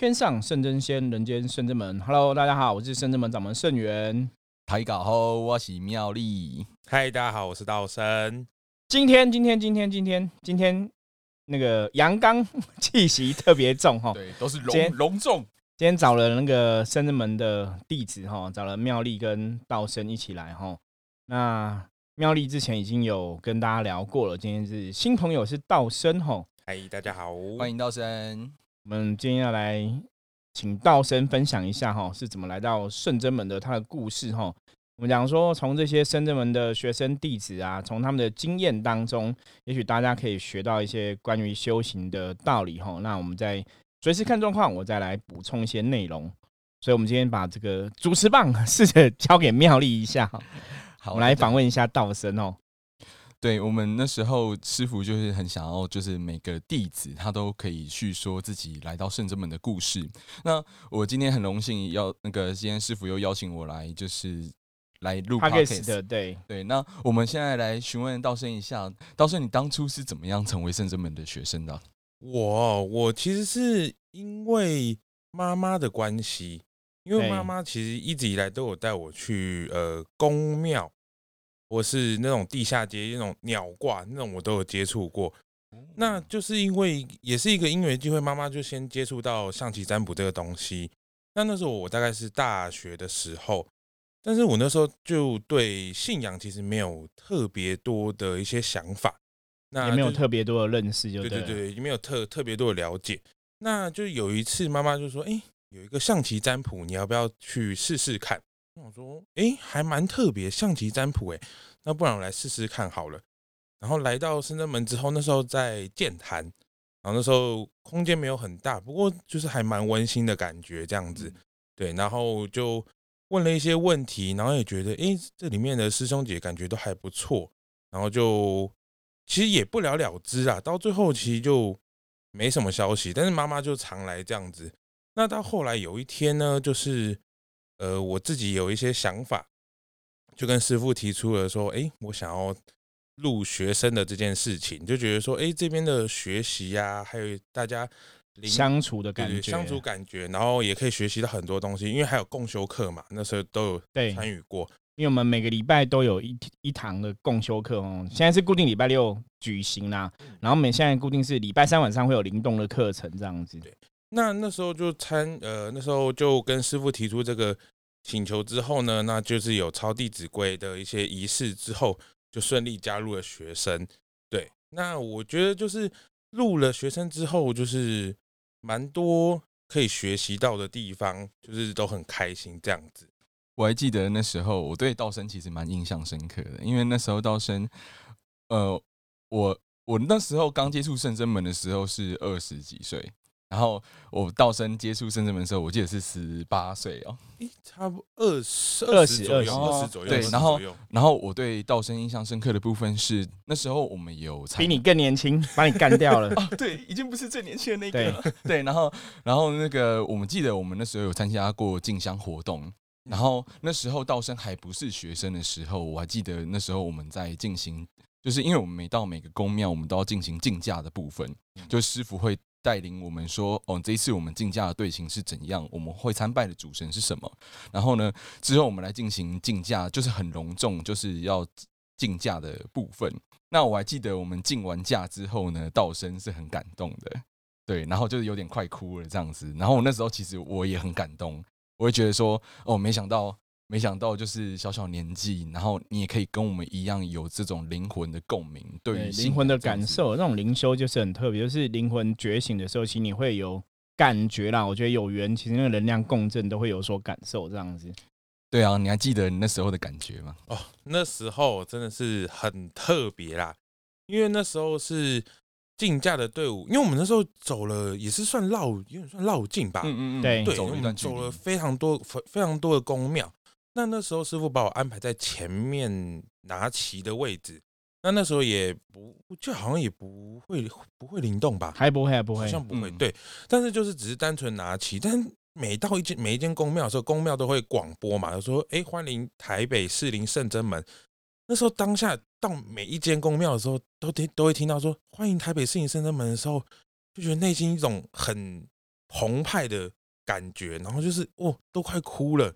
天上圣真仙，人间圣真门。Hello，大家好，我是圣真门掌门圣元。台搞好，我是妙丽。嗨，大家好，我是道生。今天，今天，今天，今天，今天，那个阳刚 气息特别重哈。对，都是隆隆重。今天找了那个圣真门的弟子哈，找了妙丽跟道生一起来哈。那妙丽之前已经有跟大家聊过了，今天是新朋友是道生哈。嗨，大家好，欢迎道生。我们今天要来请道生分享一下哈，是怎么来到圣真门的他的故事哈。我们讲说，从这些圣真门的学生弟子啊，从他们的经验当中，也许大家可以学到一些关于修行的道理哈。那我们再随时看状况，我再来补充一些内容。所以，我们今天把这个主持棒 试着交给妙丽一下哈。好，我们来访问一下道生哦。对我们那时候师傅就是很想要，就是每个弟子他都可以去说自己来到圣真门的故事。那我今天很荣幸要那个今天师傅又邀请我来，就是来录 podcast 的。对对，那我们现在来询问道生一下，道生你当初是怎么样成为圣真门的学生的？我我其实是因为妈妈的关系，因为妈妈其实一直以来都有带我去呃宫庙。我是那种地下街那种鸟挂那种我都有接触过，那就是因为也是一个因缘机会，妈妈就先接触到象棋占卜这个东西。那那时候我大概是大学的时候，但是我那时候就对信仰其实没有特别多的一些想法，那也没有特别多的认识，就对对对，也没有特特别多的了解。那就有一次妈妈就说：“哎，有一个象棋占卜，你要不要去试试看？”我说，哎，还蛮特别，象棋占卜，哎，那不然我来试试看好了。然后来到深圳门之后，那时候在建坛，然后那时候空间没有很大，不过就是还蛮温馨的感觉，这样子。对，然后就问了一些问题，然后也觉得，哎，这里面的师兄姐感觉都还不错，然后就其实也不了了之啊。到最后其实就没什么消息，但是妈妈就常来这样子。那到后来有一天呢，就是。呃，我自己有一些想法，就跟师傅提出了说，哎，我想要录学生的这件事情，就觉得说，哎，这边的学习呀，还有大家相处的感觉，相处感觉，然后也可以学习到很多东西，因为还有共修课嘛，那时候都有参与过，因为我们每个礼拜都有一一堂的共修课哦，现在是固定礼拜六举行啦，然后每现在固定是礼拜三晚上会有灵动的课程这样子。对。那那时候就参呃，那时候就跟师傅提出这个请求之后呢，那就是有抄《弟子规》的一些仪式之后，就顺利加入了学生。对，那我觉得就是入了学生之后，就是蛮多可以学习到的地方，就是都很开心这样子。我还记得那时候我对道生其实蛮印象深刻的，因为那时候道生，呃，我我那时候刚接触圣真门的时候是二十几岁。然后我道生接触圣真门的时候，我记得是十八岁哦，差不多二十二十左右，二十左右。对，然后然后我对道生印象深刻的部分是，那时候我们有比你更年轻，把你干掉了。对，已经不是最年轻的那个了。对，然后然后那个我们记得我们那时候有参加过进香活动，然后那时候道生还不是学生的时候，我还记得那时候我们在进行，就是因为我们每到每个宫庙，我们都要进行竞价的部分，就师傅会。带领我们说，哦，这一次我们竞价的队形是怎样？我们会参拜的主神是什么？然后呢，之后我们来进行竞价，就是很隆重，就是要竞价的部分。那我还记得我们竞完价之后呢，道生是很感动的，对，然后就是有点快哭了这样子。然后我那时候其实我也很感动，我会觉得说，哦，没想到。没想到就是小小年纪，然后你也可以跟我们一样有这种灵魂的共鸣，对灵魂的感受，那种灵修就是很特别，就是灵魂觉醒的时候，其实你会有感觉啦。我觉得有缘，其实那个能量共振都会有所感受，这样子。对啊，你还记得你那时候的感觉吗？哦，那时候真的是很特别啦，因为那时候是竞价的队伍，因为我们那时候走了也是算绕，有点算绕境吧。嗯嗯嗯，对，走我们走了非常多非非常多的宫庙。那那时候师傅把我安排在前面拿旗的位置，那那时候也不就好像也不会不会灵动吧？还不会，还不会，好像不会。对，但是就是只是单纯拿旗，但每到一间每一间宫庙的时候，宫庙都会广播嘛，就说：“哎，欢迎台北市林圣真门。”那时候当下到每一间宫庙的时候，都听都会听到说“欢迎台北市林圣真门”的时候，就觉得内心一种很澎湃的感觉，然后就是哦，都快哭了。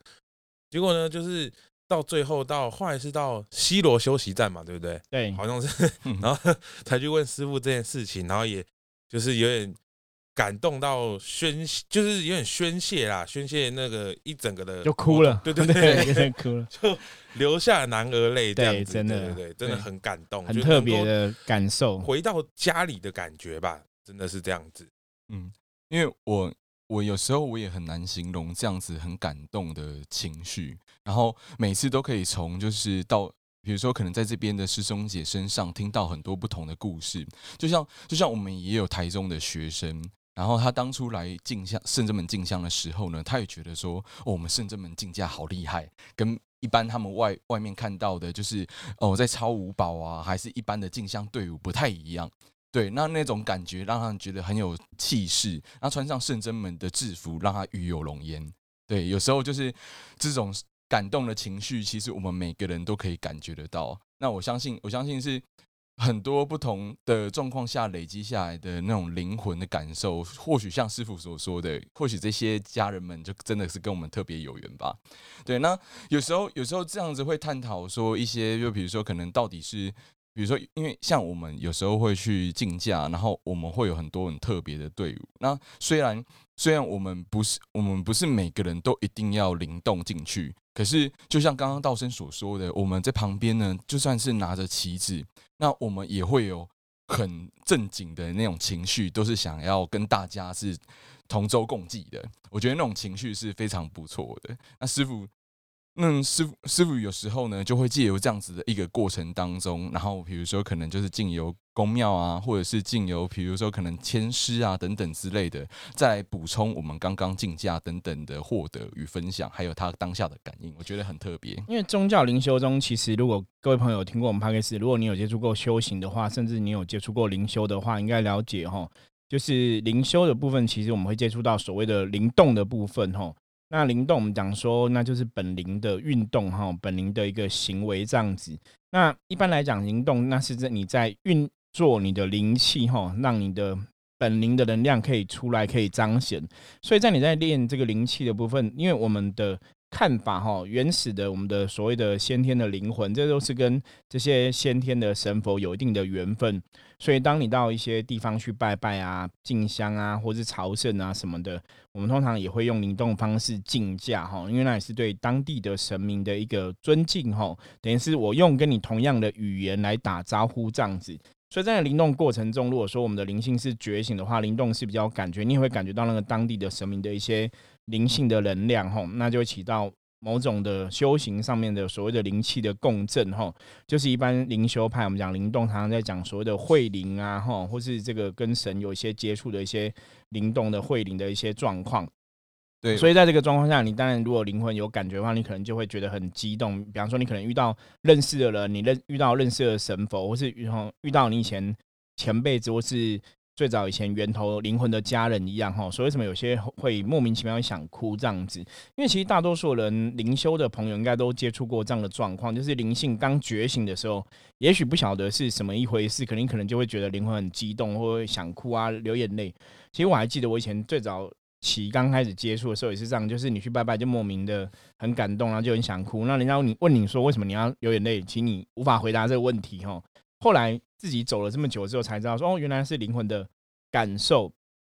结果呢，就是到最后到后来是到西罗休息站嘛，对不对？对，好像是，然后 才去问师傅这件事情，然后也就是有点感动到宣，就是有点宣泄啦，宣泄那个一整个的就哭了，对对对，有点 哭了，就流下男儿泪，这样子，真的，对对，真的很感动，很特别的感受，回到家里的感觉吧，真的是这样子，嗯，因为我。我有时候我也很难形容这样子很感动的情绪，然后每次都可以从就是到，比如说可能在这边的师兄姐身上听到很多不同的故事，就像就像我们也有台中的学生，然后他当初来进香圣真门进香的时候呢，他也觉得说，我们圣真门进价好厉害，跟一般他们外外面看到的，就是哦在超五宝啊，还是一般的进香队伍不太一样。对，那那种感觉让他觉得很有气势，然后穿上圣真门的制服，让他与有容焉。对，有时候就是这种感动的情绪，其实我们每个人都可以感觉得到。那我相信，我相信是很多不同的状况下累积下来的那种灵魂的感受。或许像师傅所说的，或许这些家人们就真的是跟我们特别有缘吧。对，那有时候有时候这样子会探讨说一些，就比如说可能到底是。比如说，因为像我们有时候会去竞价，然后我们会有很多很特别的队伍。那虽然虽然我们不是我们不是每个人都一定要灵动进去，可是就像刚刚道生所说的，我们在旁边呢，就算是拿着旗子，那我们也会有很正经的那种情绪，都是想要跟大家是同舟共济的。我觉得那种情绪是非常不错的。那师傅。那师傅师傅有时候呢，就会借由这样子的一个过程当中，然后比如说可能就是进由公庙啊，或者是进由比如说可能签诗啊等等之类的，再补充我们刚刚进价等等的获得与分享，还有他当下的感应，我觉得很特别。因为宗教灵修中，其实如果各位朋友听过我们 p 克斯，如果你有接触过修行的话，甚至你有接触过灵修的话，应该了解哈，就是灵修的部分，其实我们会接触到所谓的灵动的部分哈。那灵动，我们讲说，那就是本灵的运动哈，本灵的一个行为这样子。那一般来讲，灵动那是在你在运作你的灵气哈，让你的本灵的能量可以出来，可以彰显。所以在你在练这个灵气的部分，因为我们的。看法哈，原始的我们的所谓的先天的灵魂，这都是跟这些先天的神佛有一定的缘分。所以，当你到一些地方去拜拜啊、敬香啊，或是朝圣啊什么的，我们通常也会用灵动方式敬驾哈，因为那也是对当地的神明的一个尊敬哈。等于是我用跟你同样的语言来打招呼这样子。所以在灵动过程中，如果说我们的灵性是觉醒的话，灵动是比较感觉，你也会感觉到那个当地的神明的一些。灵性的能量，吼，那就会起到某种的修行上面的所谓的灵气的共振，吼，就是一般灵修派，我们讲灵动，常常在讲所谓的慧灵啊，吼，或是这个跟神有一些接触的一些灵动的慧灵的一些状况。对，所以在这个状况下，你当然如果灵魂有感觉的话，你可能就会觉得很激动。比方说，你可能遇到认识的人，你认遇到认识的神佛，或是遇遇到你以前前辈子，或是。最早以前源头灵魂的家人一样哈，所以为什么有些会莫名其妙想哭这样子？因为其实大多数人灵修的朋友应该都接触过这样的状况，就是灵性刚觉醒的时候，也许不晓得是什么一回事，肯定可能就会觉得灵魂很激动，或想哭啊，流眼泪。其实我还记得我以前最早起刚开始接触的时候也是这样，就是你去拜拜就莫名的很感动，然后就很想哭。那人家你问你说为什么你要流眼泪，其实你无法回答这个问题哈。后来。自己走了这么久之后，才知道说哦，原来是灵魂的感受，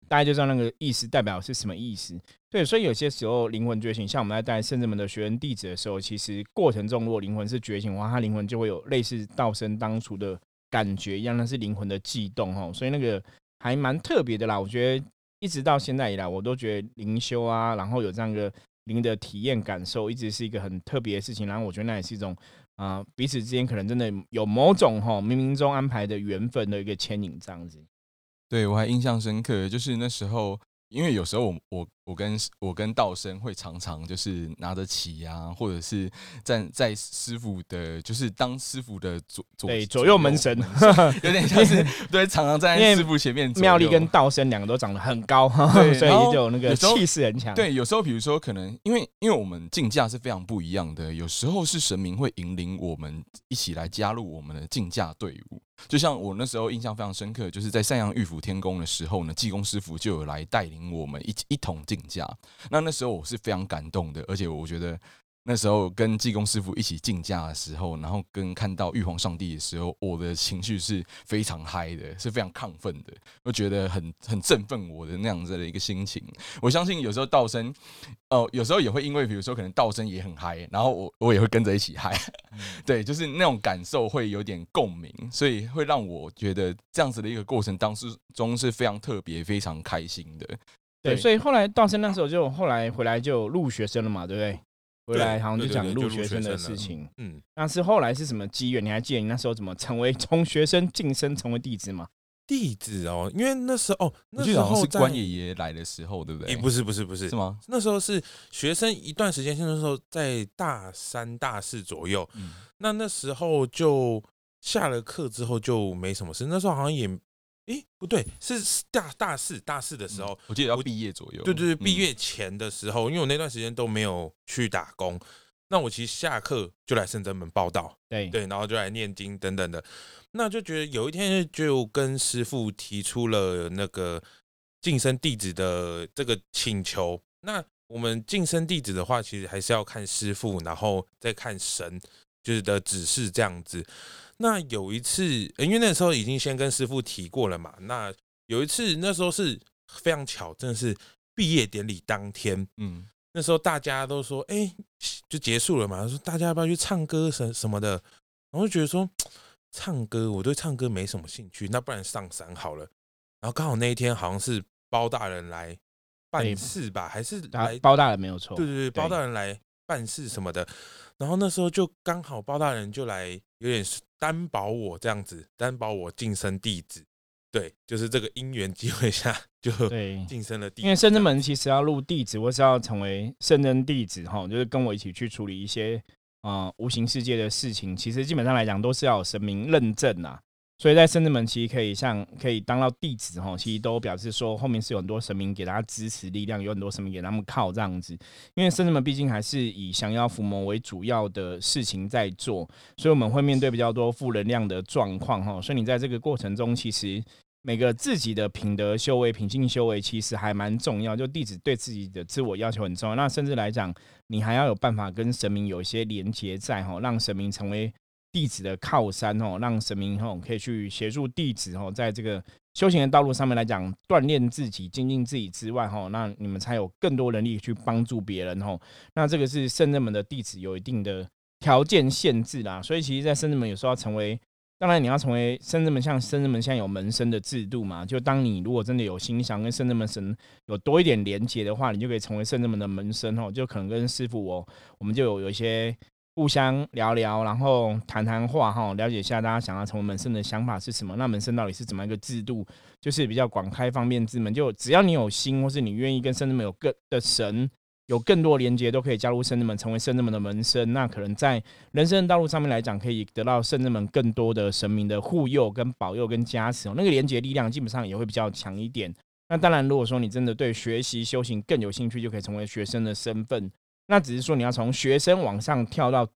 大家就知道那个意思代表是什么意思。对，所以有些时候灵魂觉醒，像我们在带圣人们的学员弟子的时候，其实过程中如果灵魂是觉醒的话，他灵魂就会有类似道生当初的感觉一样，那是灵魂的悸动哦。所以那个还蛮特别的啦。我觉得一直到现在以来，我都觉得灵修啊，然后有这样一个灵的体验感受，一直是一个很特别的事情。然后我觉得那也是一种。啊，彼此之间可能真的有某种哈冥冥中安排的缘分的一个牵引，这样子。对我还印象深刻，就是那时候，因为有时候我我我跟我跟道生会常常就是拿着旗啊，或者是站在师傅的，就是当师傅的左左对左右门神，有点像是 对，常常站在师傅前面。妙丽跟道生两个都长得很高，所以就有那个气势很强。对，有时候比如说可能因为因为我们竞价是非常不一样的，有时候是神明会引领我们一起来加入我们的竞价队伍。就像我那时候印象非常深刻，就是在三阳玉府天宫的时候呢，济公师傅就有来带领我们一一同竞价。那那时候我是非常感动的，而且我觉得。那时候跟济公师傅一起竞价的时候，然后跟看到玉皇上帝的时候，我的情绪是非常嗨的，是非常亢奋的，我觉得很很振奋我的那样子的一个心情。我相信有时候道生，哦，有时候也会因为比如说可能道生也很嗨，然后我我也会跟着一起嗨，对，就是那种感受会有点共鸣，所以会让我觉得这样子的一个过程当中是非常特别、非常开心的。对，所以后来道生那时候就后来回来就录学生了嘛，对不对？回来好像就讲录学生的事情，嗯，那是后来是什么机缘？你还记得你那时候怎么成为从学生晋升成为弟子吗？弟子哦，因为那时候哦，那时候是关爷爷来的时候，对不对？不是不是不是是吗？那时候是学生一段时间，那时候在大三大四左右，嗯，那那时候就下了课之后就没什么事，那时候好像也。诶，不对，是大大四大四的时候，我记得要毕业左右。对对对，毕业前的时候，因为我那段时间都没有去打工，那我其实下课就来圣真门报道，对对，然后就来念经等等的，那就觉得有一天就跟师傅提出了那个晋升弟子的这个请求。那我们晋升弟子的话，其实还是要看师傅，然后再看神就是的指示这样子。那有一次，因为那时候已经先跟师傅提过了嘛。那有一次，那时候是非常巧，真的是毕业典礼当天。嗯，那时候大家都说，哎，就结束了嘛。说大家要不要去唱歌什什么的？然后就觉得说，唱歌我对唱歌没什么兴趣，那不然上山好了。然后刚好那一天好像是包大人来办事吧，还是来包大人没有错。对对对，包大人来办事什么的。然后那时候就刚好包大人就来，有点担保我这样子，担保我晋升弟子，对，就是这个因缘机会下就对晋升了弟子。因为圣真门其实要入弟子，或是要成为圣真弟子哈，就是跟我一起去处理一些啊无形世界的事情，其实基本上来讲都是要有神明认证呐。所以在圣子门其实可以像可以当到弟子哈，其实都表示说后面是有很多神明给他支持力量，有很多神明给他们靠这样子。因为圣子门毕竟还是以降妖伏魔为主要的事情在做，所以我们会面对比较多负能量的状况哈。所以你在这个过程中，其实每个自己的品德修为、品性修为其实还蛮重要。就弟子对自己的自我要求很重要，那甚至来讲，你还要有办法跟神明有一些连接在哈，让神明成为。弟子的靠山哦，让神明哦可以去协助弟子哦，在这个修行的道路上面来讲，锻炼自己、精进自己之外哈，那你们才有更多能力去帮助别人哦。那这个是圣人门的弟子有一定的条件限制啦，所以其实，在圣人门有时候要成为，当然你要成为圣人门，像圣人门现在有门生的制度嘛，就当你如果真的有心想跟圣人门神有多一点连接的话，你就可以成为圣人门的门生哦，就可能跟师傅我，我们就有有一些。互相聊聊，然后谈谈话哈，了解一下大家想要成为门生的想法是什么。那门生到底是怎么一个制度？就是比较广开方便之门，就只要你有心，或是你愿意跟圣人们有更的神有更多连接，都可以加入圣人们，成为圣人们的门生。那可能在人生的道路上面来讲，可以得到圣人们更多的神明的护佑、跟保佑、跟加持。那个连接力量基本上也会比较强一点。那当然，如果说你真的对学习修行更有兴趣，就可以成为学生的身份。那只是说你要从学生往上跳到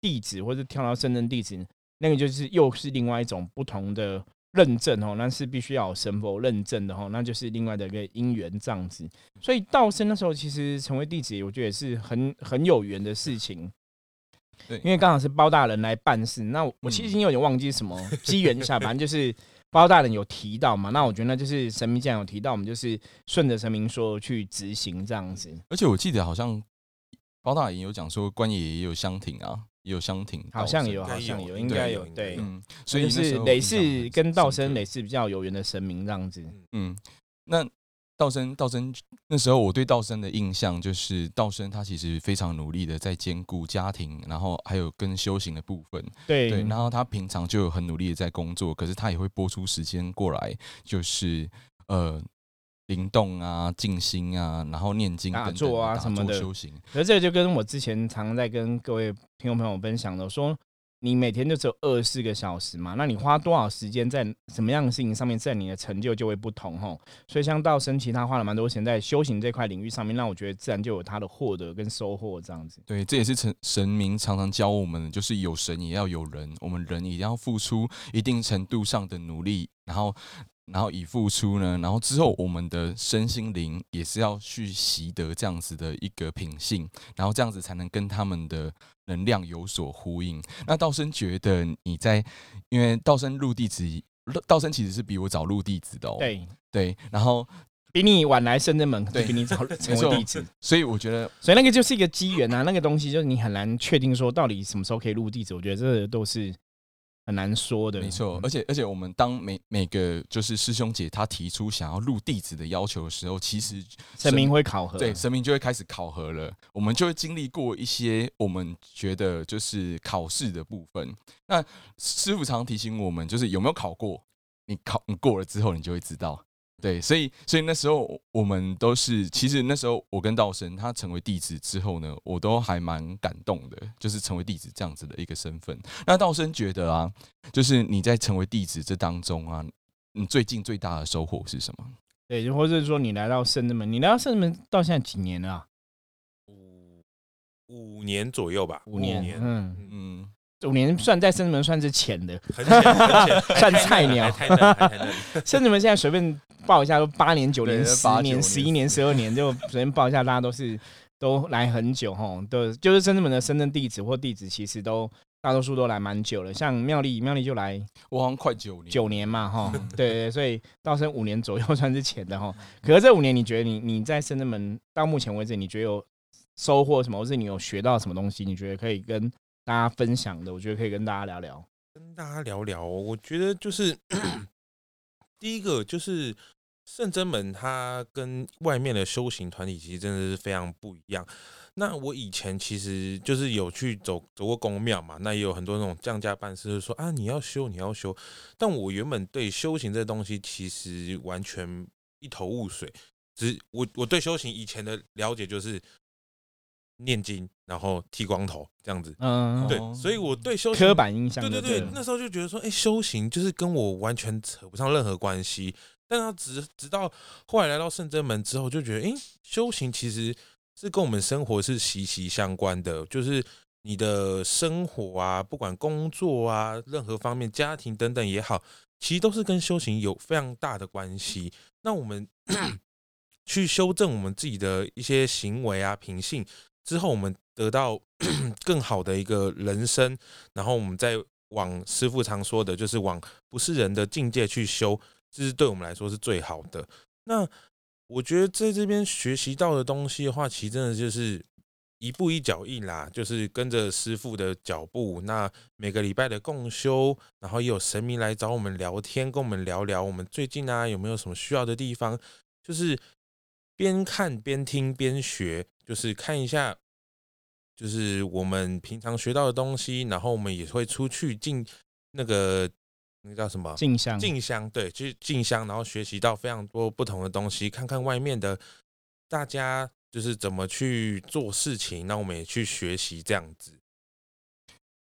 弟子，或者跳到圣人弟子，那个就是又是另外一种不同的认证哦，那是必须要有神佛认证的哦，那就是另外的一个因缘这样子。所以道生那时候其实成为弟子，我觉得也是很很有缘的事情。对，因为刚好是包大人来办事，那我其实已经有点忘记什么机缘下，反正就是包大人有提到嘛，那我觉得那就是神明既然有提到，我们就是顺着神明说去执行这样子。而且我记得好像。包大人有讲说，关爷也有香亭啊，也有香亭，好像有，好像有，应该有，对，嗯，所以是雷氏跟道生雷氏比较有缘的神明这样子，嗯，那道生道生那时候我对道生的印象就是道生他其实非常努力的在兼顾家庭，然后还有跟修行的部分，对。对，然后他平常就有很努力的在工作，可是他也会拨出时间过来，就是呃。灵动啊、静心啊，然后念经、打坐啊什么的修行。而这个就跟我之前常在跟各位听众朋友分享的说。你每天就只有二十四个小时嘛？那你花多少时间在什么样的事情上面，在你的成就就会不同吼。所以像道生，其他花了蛮多钱在修行这块领域上面，那我觉得自然就有他的获得跟收获这样子。对，这也是神神明常常教我们，就是有神也要有人，我们人也要付出一定程度上的努力，然后。然后以付出呢，然后之后我们的身心灵也是要去习得这样子的一个品性，然后这样子才能跟他们的能量有所呼应。那道生觉得你在，因为道生入弟子，道生其实是比我早入弟子的哦。对对，然后比你晚来深圳门，对，比你早成为 弟子。所以我觉得，所以那个就是一个机缘啊，那个东西就是你很难确定说到底什么时候可以入弟子。我觉得这都是。很难说的，没错。而且而且，我们当每每个就是师兄姐他提出想要入弟子的要求的时候，其实神明会考核，对，神明就会开始考核了。我们就会经历过一些我们觉得就是考试的部分。那师傅常提醒我们，就是有没有考过？你考你过了之后，你就会知道。对，所以所以那时候我们都是，其实那时候我跟道生他成为弟子之后呢，我都还蛮感动的，就是成为弟子这样子的一个身份。那道生觉得啊，就是你在成为弟子这当中啊，你最近最大的收获是什么？对，或者是说你来到圣人门，你来到圣人门到现在几年了？五五年左右吧，五年，嗯嗯。五年算在深圳门算是浅的，很浅，算菜鸟。深圳门现在随便报一下，都八年、九年、十年、十一年、十二年，就随便报一下，大家都是都来很久哈。都就是深圳门的深圳地址或地址，其实都大多数都来蛮久了。像妙丽，妙丽就来，我好像快九年，九年嘛哈。对 对，所以到深五年左右算是浅的哈。可是这五年，你觉得你你在深圳门到目前为止，你觉得有收获什么，或是你有学到什么东西？你觉得可以跟？大家分享的，我觉得可以跟大家聊聊。跟大家聊聊，我觉得就是第一个就是圣真门，它跟外面的修行团体其实真的是非常不一样。那我以前其实就是有去走走过公庙嘛，那也有很多那种降价办事就，说啊你要修你要修。但我原本对修行这东西其实完全一头雾水，只我我对修行以前的了解就是。念经，然后剃光头这样子，嗯，对，所以我对修行刻板印象，对对对，那时候就觉得说，哎，修行就是跟我完全扯不上任何关系。但他直直到后来来到圣真门之后，就觉得，哎，修行其实是跟我们生活是息息相关的，就是你的生活啊，不管工作啊，任何方面，家庭等等也好，其实都是跟修行有非常大的关系。那我们 去修正我们自己的一些行为啊，品性。之后，我们得到 更好的一个人生，然后我们再往师傅常说的，就是往不是人的境界去修，这是对我们来说是最好的。那我觉得在这边学习到的东西的话，其实真的就是一步一脚印啦，就是跟着师傅的脚步。那每个礼拜的共修，然后也有神明来找我们聊天，跟我们聊聊我们最近啊有没有什么需要的地方，就是边看边听边学。就是看一下，就是我们平常学到的东西，然后我们也会出去进那个那个叫什么进香，进香对，去进香，然后学习到非常多不同的东西，看看外面的大家就是怎么去做事情，那我们也去学习这样子。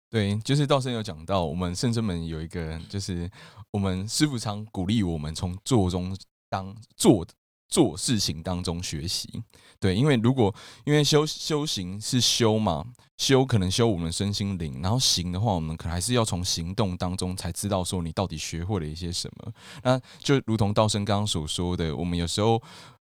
对，就是道生有讲到，我们圣真门有一个，就是我们师傅常鼓励我们从做中当做的。做事情当中学习，对，因为如果因为修修行是修嘛，修可能修我们身心灵，然后行的话，我们可能还是要从行动当中才知道说你到底学会了一些什么。那就如同道生刚刚所说的，我们有时候，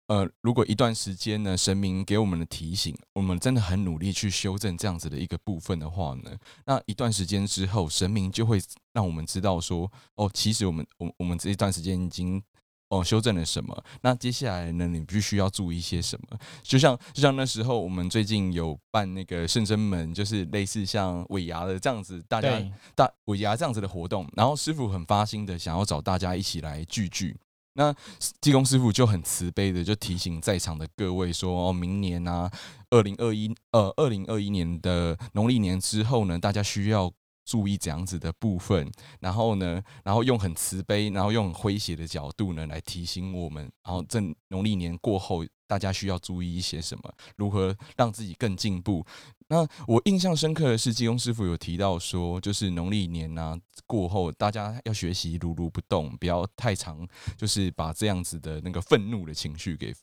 呃，如果一段时间呢，神明给我们的提醒，我们真的很努力去修正这样子的一个部分的话呢，那一段时间之后，神明就会让我们知道说，哦，其实我们我我们这一段时间已经。哦，修正了什么？那接下来呢？你必须要注意一些什么？就像就像那时候，我们最近有办那个圣真门，就是类似像尾牙的这样子，大家大尾牙这样子的活动。然后师傅很发心的想要找大家一起来聚聚。那济公师傅就很慈悲的就提醒在场的各位说：哦，明年啊，二零二一呃，二零二一年的农历年之后呢，大家需要注意这样子的部分，然后呢，然后用很慈悲，然后用诙谐的角度呢来提醒我们，然后这农历年过后，大家需要注意一些什么，如何让自己更进步。那我印象深刻的是，济公师傅有提到说，就是农历年啊过后，大家要学习如如不动，不要太长，就是把这样子的那个愤怒的情绪给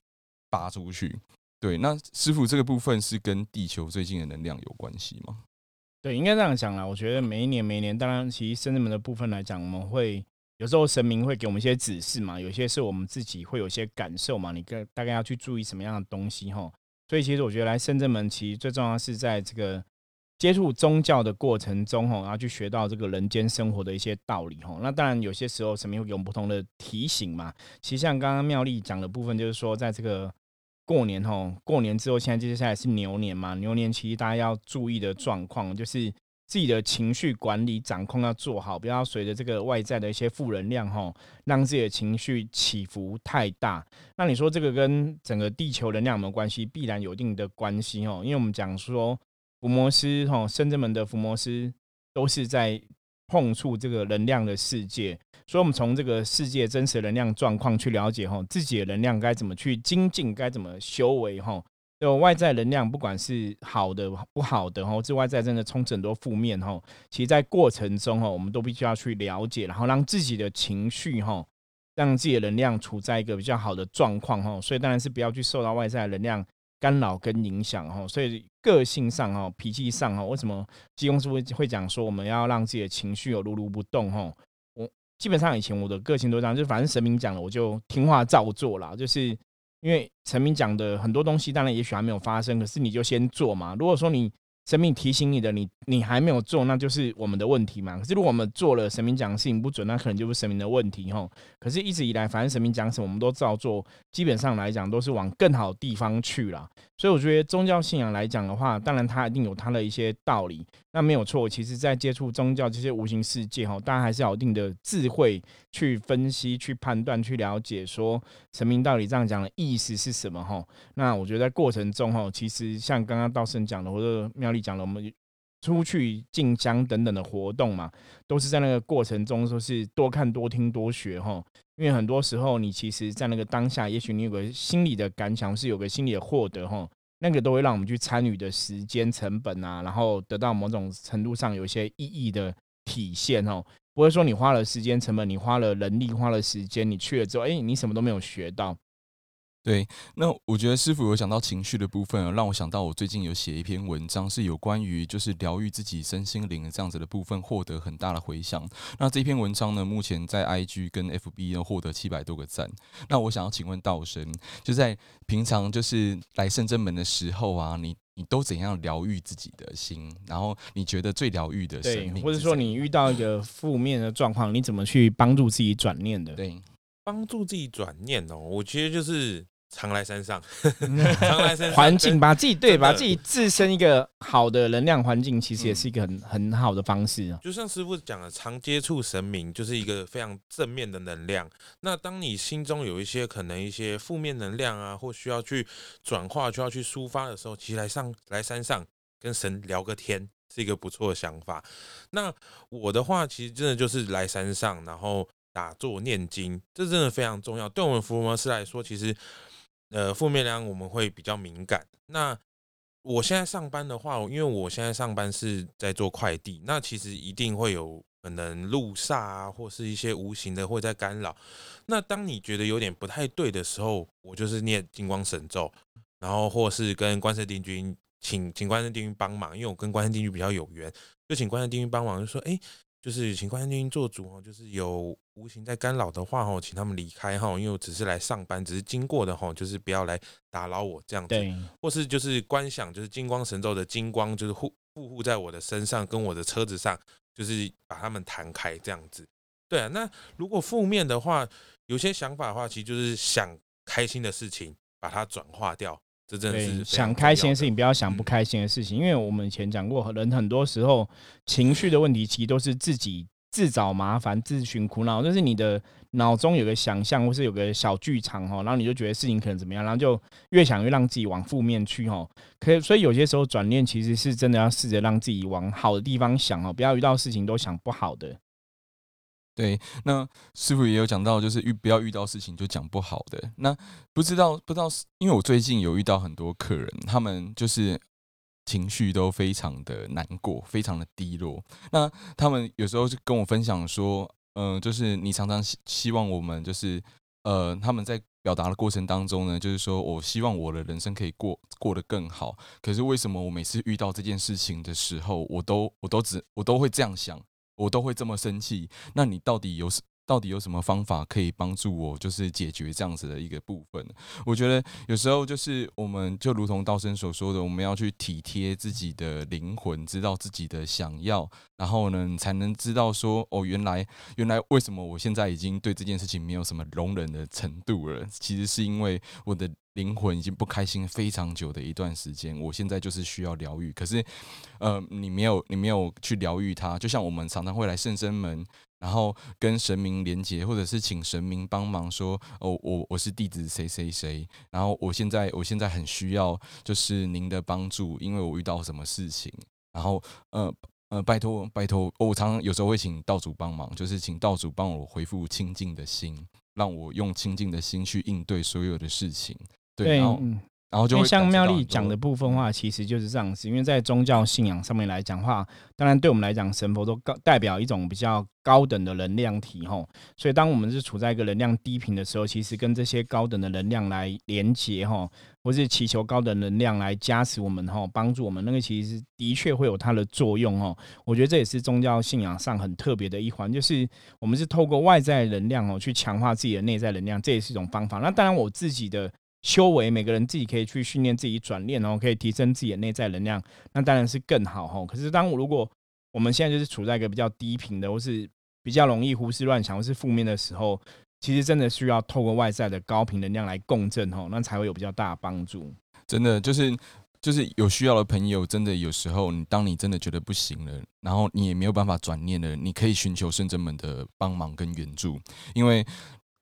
发出去。对，那师傅这个部分是跟地球最近的能量有关系吗？对，应该这样讲啦。我觉得每一年每一年，当然其实生日门的部分来讲，我们会有时候神明会给我们一些指示嘛，有些是我们自己会有些感受嘛，你跟大概要去注意什么样的东西哈。所以其实我觉得来深圳门，其实最重要是在这个接触宗教的过程中哈，然后去学到这个人间生活的一些道理哈。那当然有些时候神明会给我们不同的提醒嘛。其实像刚刚妙丽讲的部分，就是说在这个。过年吼，过年之后，现在接下来是牛年嘛？牛年其实大家要注意的状况，就是自己的情绪管理掌控要做好，不要随着这个外在的一些负能量吼，让自己的情绪起伏太大。那你说这个跟整个地球能量有没有关系？必然有一定的关系哦，因为我们讲说伏魔师吼，深圳门的伏魔师都是在碰触这个能量的世界。所以，我们从这个世界真实能量状况去了解哈，自己的能量该怎么去精进，该怎么修为哈。就外在能量，不管是好的不好的哈，这外在真的充斥很多负面哈。其实，在过程中哈，我们都必须要去了解，然后让自己的情绪哈，让自己的能量处在一个比较好的状况哈。所以，当然是不要去受到外在能量干扰跟影响哈。所以，个性上哈，脾气上哈，为什么济公师傅会讲说，我们要让自己的情绪有如如不动哈？基本上以前我的个性都这样，就反正神明讲了，我就听话照做啦。就是因为神明讲的很多东西，当然也许还没有发生，可是你就先做嘛。如果说你神明提醒你的，你你还没有做，那就是我们的问题嘛。可是如果我们做了，神明讲的事情不准，那可能就是神明的问题吼。可是一直以来，反正神明讲什么，我们都照做。基本上来讲，都是往更好地方去了。所以我觉得宗教信仰来讲的话，当然它一定有它的一些道理，那没有错。其实，在接触宗教这些无形世界哈，大家还是有一定的智慧去分析、去判断、去了解，说神明到底这样讲的意思是什么哈。那我觉得在过程中哈，其实像刚刚道圣讲的，或者妙丽讲的，我们出去进香等等的活动嘛，都是在那个过程中说是多看、多听、多学哈。因为很多时候，你其实，在那个当下，也许你有个心理的感想，是有个心理的获得，哈，那个都会让我们去参与的时间成本啊，然后得到某种程度上有一些意义的体现，哦，不会说你花了时间成本，你花了人力，花了时间，你去了之后，哎，你什么都没有学到。对，那我觉得师傅有讲到情绪的部分，让我想到我最近有写一篇文章，是有关于就是疗愈自己身心灵这样子的部分，获得很大的回响。那这篇文章呢，目前在 IG 跟 FB 呢获得七百多个赞。那我想要请问道生，就在平常就是来圣真门的时候啊，你你都怎样疗愈自己的心？然后你觉得最疗愈的生命，或者说你遇到一个负面的状况，你怎么去帮助自己转念的？对，帮助自己转念哦，我觉得就是。常来山上，常来山上环境，把自己对，把自己自身一个好的能量环境，其实也是一个很很好的方式啊。就像师傅讲的，常接触神明，就是一个非常正面的能量。那当你心中有一些可能一些负面能量啊，或需要去转化，需要去抒发的时候，其实来上来山上跟神聊个天，是一个不错的想法。那我的话，其实真的就是来山上，然后打坐念经，这真的非常重要。对我们福摩斯来说，其实。呃，负面量我们会比较敏感。那我现在上班的话，因为我现在上班是在做快递，那其实一定会有可能路煞啊，或是一些无形的会在干扰。那当你觉得有点不太对的时候，我就是念金光神咒，然后或是跟观世帝君请请关圣帝君帮忙，因为我跟观世帝君比较有缘，就请观世帝君帮忙，就说哎。就是请关圣帝君做主哦，就是有无形在干扰的话哦，请他们离开哈，因为我只是来上班，只是经过的哈，就是不要来打扰我这样子。或是就是观想，就是金光神咒的金光，就是护护护在我的身上跟我的车子上，就是把他们弹开这样子。对啊，那如果负面的话，有些想法的话，其实就是想开心的事情，把它转化掉。这真的是想开心的事情，不要想不开心的事情。因为我们以前讲过，人很多时候情绪的问题，其实都是自己自找麻烦、自寻苦恼，就是你的脑中有个想象，或是有个小剧场哈，然后你就觉得事情可能怎么样，然后就越想越让自己往负面去哈。可所以有些时候转念其实是真的要试着让自己往好的地方想哦，不要遇到事情都想不好的。对，那师傅也有讲到，就是遇不要遇到事情就讲不好的。那不知道不知道是因为我最近有遇到很多客人，他们就是情绪都非常的难过，非常的低落。那他们有时候就跟我分享说，嗯，就是你常常希希望我们就是呃，他们在表达的过程当中呢，就是说我希望我的人生可以过过得更好。可是为什么我每次遇到这件事情的时候，我都我都只我都会这样想。我都会这么生气，那你到底有什到底有什么方法可以帮助我，就是解决这样子的一个部分？我觉得有时候就是我们就如同道生所说的，我们要去体贴自己的灵魂，知道自己的想要，然后呢，才能知道说哦，原来原来为什么我现在已经对这件事情没有什么容忍的程度了？其实是因为我的。灵魂已经不开心非常久的一段时间，我现在就是需要疗愈。可是，呃，你没有，你没有去疗愈它。就像我们常常会来圣生门，然后跟神明连接，或者是请神明帮忙说：“哦，我我是弟子谁谁谁，然后我现在我现在很需要就是您的帮助，因为我遇到什么事情。然后，呃呃，拜托拜托，我常常有时候会请道主帮忙，就是请道主帮我恢复清净的心，让我用清净的心去应对所有的事情。对，嗯，然后就像妙丽讲的部分话，其实就是这样子。因为在宗教信仰上面来讲话，当然对我们来讲，神佛都高代表一种比较高等的能量体吼。所以当我们是处在一个能量低频的时候，其实跟这些高等的能量来连接吼，或是祈求高等能量来加持我们吼，帮助我们，那个其实的确会有它的作用哦。我觉得这也是宗教信仰上很特别的一环，就是我们是透过外在能量哦去强化自己的内在能量，这也是一种方法。那当然我自己的。修为，每个人自己可以去训练自己转念，然后可以提升自己的内在能量，那当然是更好哈。可是，当如果我们现在就是处在一个比较低频的，或是比较容易胡思乱想，或是负面的时候，其实真的需要透过外在的高频能量来共振哈，那才会有比较大的帮助。真的就是就是有需要的朋友，真的有时候你当你真的觉得不行了，然后你也没有办法转念了，你可以寻求圣真们的帮忙跟援助，因为。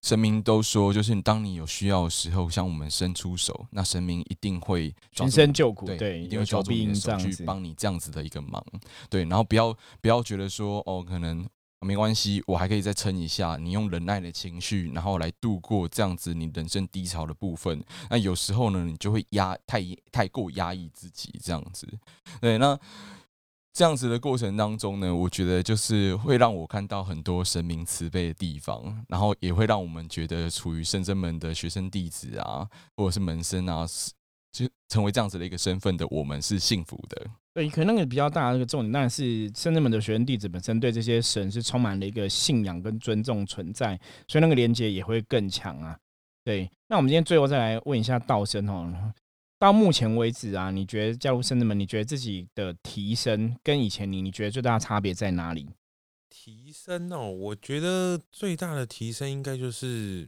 神明都说，就是当你有需要的时候，向我们伸出手，那神明一定会全身救苦，对，一定会抓住你的手去帮你这样子的一个忙，对。然后不要不要觉得说，哦，可能没关系，我还可以再撑一下。你用忍耐的情绪，然后来度过这样子你人生低潮的部分。那有时候呢，你就会压太太过压抑自己，这样子，对，那。这样子的过程当中呢，我觉得就是会让我看到很多神明慈悲的地方，然后也会让我们觉得处于圣真门的学生弟子啊，或者是门生啊，是就成为这样子的一个身份的我们是幸福的。对，可能那个比较大的那个重点，当然是圣真门的学生弟子本身对这些神是充满了一个信仰跟尊重存在，所以那个连接也会更强啊。对，那我们今天最后再来问一下道生哦。到目前为止啊，你觉得加入圣子门，你觉得自己的提升跟以前你，你觉得最大的差别在哪里？提升哦，我觉得最大的提升应该就是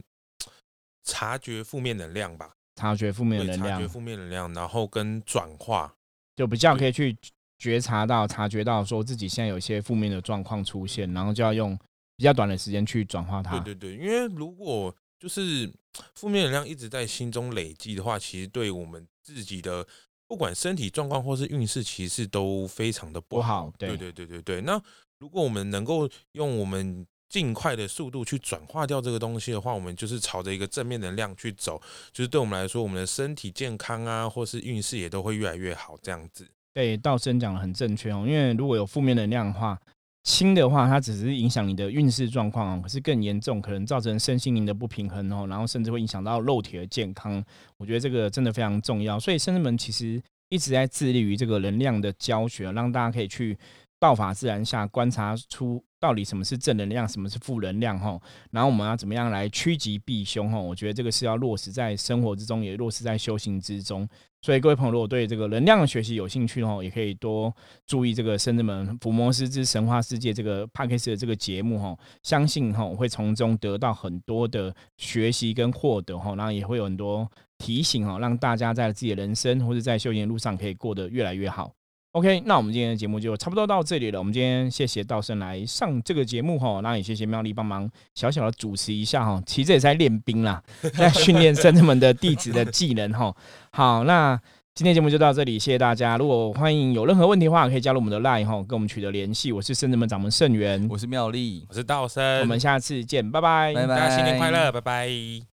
察觉负面能量吧。察觉负面能量，察觉负面能量，然后跟转化，就比较可以去觉察到、察觉到，说自己现在有一些负面的状况出现，然后就要用比较短的时间去转化它。对对对，因为如果就是 负面能量一直在心中累积的话，其实对我们。自己的不管身体状况或是运势，其实都非常的不好。对对对对对。那如果我们能够用我们尽快的速度去转化掉这个东西的话，我们就是朝着一个正面能量去走，就是对我们来说，我们的身体健康啊，或是运势也都会越来越好。这样子。对，道生讲的很正确哦。因为如果有负面能量的话，轻的话，它只是影响你的运势状况哦，可是更严重，可能造成身心灵的不平衡哦，然后甚至会影响到肉体的健康。我觉得这个真的非常重要，所以圣人们其实一直在致力于这个能量的教学，让大家可以去道法自然下观察出到底什么是正能量，什么是负能量哈。然后我们要怎么样来趋吉避凶哈？我觉得这个是要落实在生活之中，也落实在修行之中。所以各位朋友，如果对这个能量的学习有兴趣的话，也可以多注意这个《圣人们伏魔师之神话世界》这个帕克斯的这个节目哈，相信哈会从中得到很多的学习跟获得哈，然后也会有很多提醒哈，让大家在自己的人生或者在修行路上可以过得越来越好。OK，那我们今天的节目就差不多到这里了。我们今天谢谢道生来上这个节目哈，那也谢谢妙丽帮忙小小的主持一下哈。其实也在练兵啦，在训练圣子们的弟子的技能哈。好，那今天节目就到这里，谢谢大家。如果欢迎有任何问题的话，可以加入我们的 LINE 哈，跟我们取得联系。我是圣子们掌门圣元，我是妙丽，我是道生，我们下次见，拜拜，拜拜，大家新年快乐，拜拜。